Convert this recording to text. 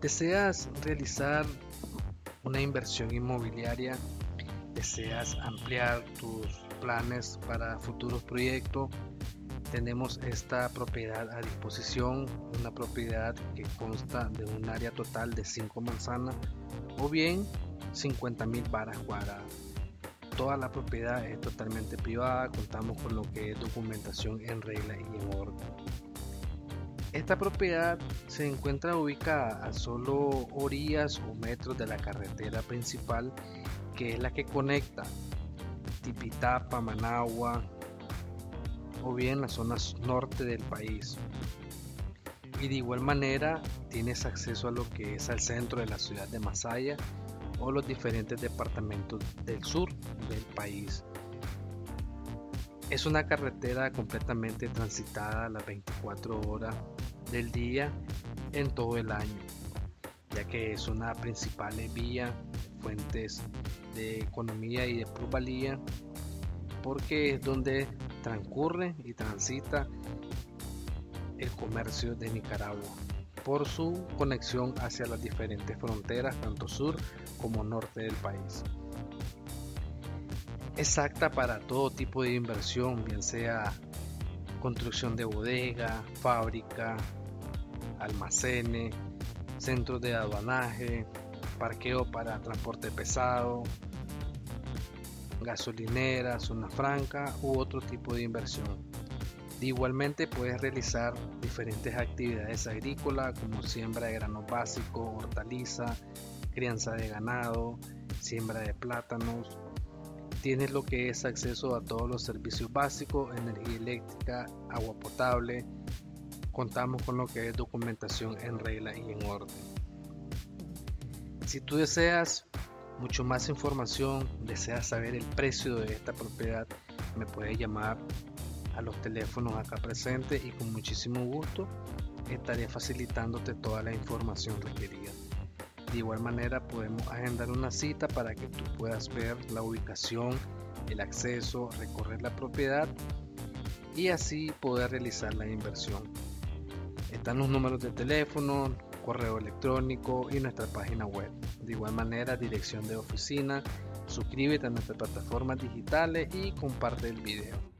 ¿Deseas realizar una inversión inmobiliaria? ¿Deseas ampliar tus planes para futuros proyectos? Tenemos esta propiedad a disposición, una propiedad que consta de un área total de 5 manzanas o bien 50 mil varas cuadradas. Toda la propiedad es totalmente privada, contamos con lo que es documentación en regla y en orden. Esta propiedad se encuentra ubicada a solo orillas o metros de la carretera principal que es la que conecta Tipitapa, Managua o bien las zonas norte del país. Y de igual manera tienes acceso a lo que es al centro de la ciudad de Masaya o los diferentes departamentos del sur del país. Es una carretera completamente transitada a las 24 horas del día en todo el año, ya que es una principal vía, fuentes de economía y de plusvalía, porque es donde transcurre y transita el comercio de Nicaragua por su conexión hacia las diferentes fronteras, tanto sur como norte del país. Exacta para todo tipo de inversión, bien sea construcción de bodega, fábrica, almacenes, centros de aduanaje, parqueo para transporte pesado, gasolinera, zona franca u otro tipo de inversión. Igualmente puedes realizar diferentes actividades agrícolas como siembra de granos básicos, hortaliza, crianza de ganado, siembra de plátanos. Tienes lo que es acceso a todos los servicios básicos, energía eléctrica, agua potable. Contamos con lo que es documentación en regla y en orden. Si tú deseas mucho más información, deseas saber el precio de esta propiedad, me puedes llamar a los teléfonos acá presentes y con muchísimo gusto estaré facilitándote toda la información requerida. De igual manera podemos agendar una cita para que tú puedas ver la ubicación, el acceso, recorrer la propiedad y así poder realizar la inversión. Están los números de teléfono, correo electrónico y nuestra página web. De igual manera, dirección de oficina. Suscríbete a nuestras plataformas digitales y comparte el video.